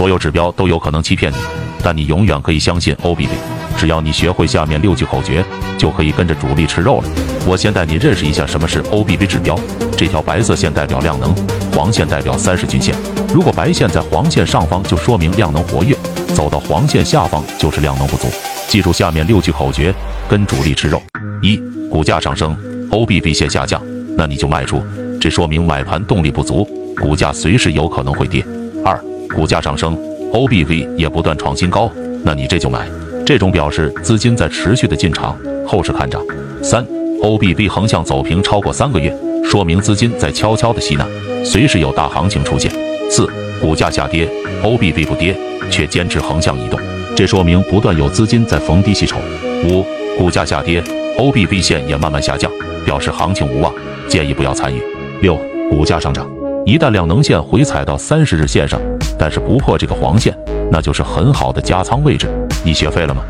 所有指标都有可能欺骗你，但你永远可以相信 OBV。只要你学会下面六句口诀，就可以跟着主力吃肉了。我先带你认识一下什么是 OBV 指标。这条白色线代表量能，黄线代表三十均线。如果白线在黄线上方，就说明量能活跃；走到黄线下方，就是量能不足。记住下面六句口诀，跟主力吃肉。一、股价上升，OBV 线下降，那你就卖出，这说明买盘动力不足，股价随时有可能会跌。二、股价上升，OBV 也不断创新高，那你这就买，这种表示资金在持续的进场，后市看涨。三、OBV 横向走平超过三个月。说明资金在悄悄的吸纳，随时有大行情出现。四、股价下跌，OBV 不跌，却坚持横向移动，这说明不断有资金在逢低吸筹。五、股价下跌，OBV 线也慢慢下降，表示行情无望，建议不要参与。六、股价上涨，一旦量能线回踩到三十日线上，但是不破这个黄线，那就是很好的加仓位置。你学会了吗？